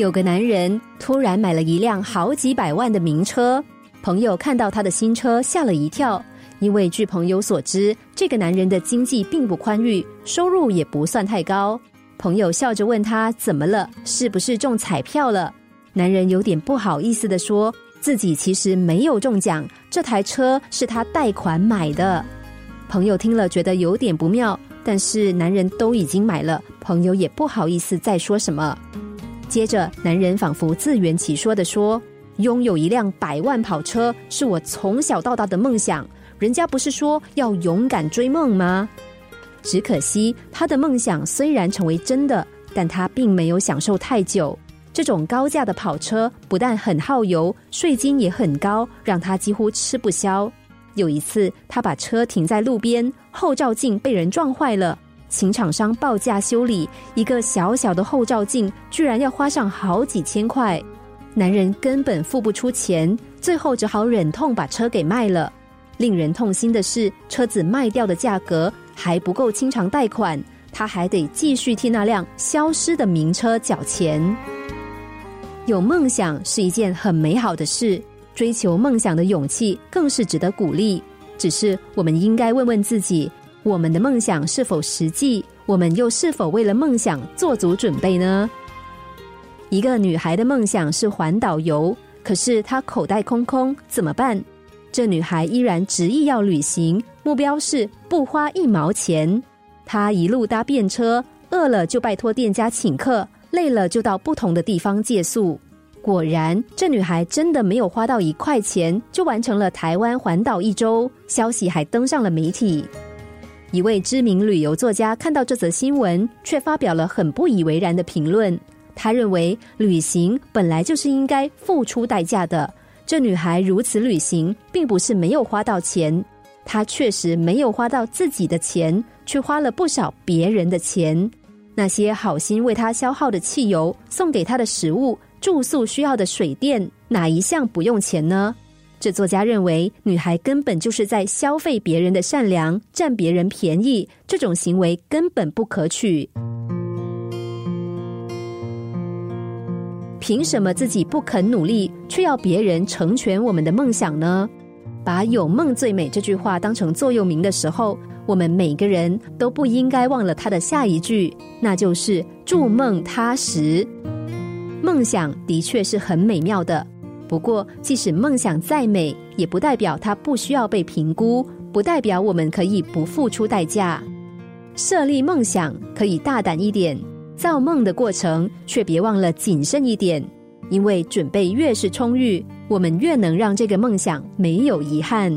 有个男人突然买了一辆好几百万的名车，朋友看到他的新车吓了一跳，因为据朋友所知，这个男人的经济并不宽裕，收入也不算太高。朋友笑着问他怎么了，是不是中彩票了？男人有点不好意思的说自己其实没有中奖，这台车是他贷款买的。朋友听了觉得有点不妙，但是男人都已经买了，朋友也不好意思再说什么。接着，男人仿佛自圆其说的说：“拥有一辆百万跑车是我从小到大的梦想。人家不是说要勇敢追梦吗？只可惜他的梦想虽然成为真的，但他并没有享受太久。这种高价的跑车不但很耗油，税金也很高，让他几乎吃不消。有一次，他把车停在路边，后照镜被人撞坏了。”请厂商报价修理一个小小的后照镜，居然要花上好几千块，男人根本付不出钱，最后只好忍痛把车给卖了。令人痛心的是，车子卖掉的价格还不够清偿贷款，他还得继续替那辆消失的名车缴钱。有梦想是一件很美好的事，追求梦想的勇气更是值得鼓励。只是我们应该问问自己。我们的梦想是否实际？我们又是否为了梦想做足准备呢？一个女孩的梦想是环岛游，可是她口袋空空，怎么办？这女孩依然执意要旅行，目标是不花一毛钱。她一路搭便车，饿了就拜托店家请客，累了就到不同的地方借宿。果然，这女孩真的没有花到一块钱，就完成了台湾环岛一周，消息还登上了媒体。一位知名旅游作家看到这则新闻，却发表了很不以为然的评论。他认为，旅行本来就是应该付出代价的。这女孩如此旅行，并不是没有花到钱，她确实没有花到自己的钱，却花了不少别人的钱。那些好心为她消耗的汽油，送给她的食物、住宿需要的水电，哪一项不用钱呢？这作家认为，女孩根本就是在消费别人的善良，占别人便宜，这种行为根本不可取。凭什么自己不肯努力，却要别人成全我们的梦想呢？把“有梦最美”这句话当成座右铭的时候，我们每个人都不应该忘了它的下一句，那就是“筑梦踏实”。梦想的确是很美妙的。不过，即使梦想再美，也不代表它不需要被评估，不代表我们可以不付出代价。设立梦想可以大胆一点，造梦的过程却别忘了谨慎一点，因为准备越是充裕，我们越能让这个梦想没有遗憾。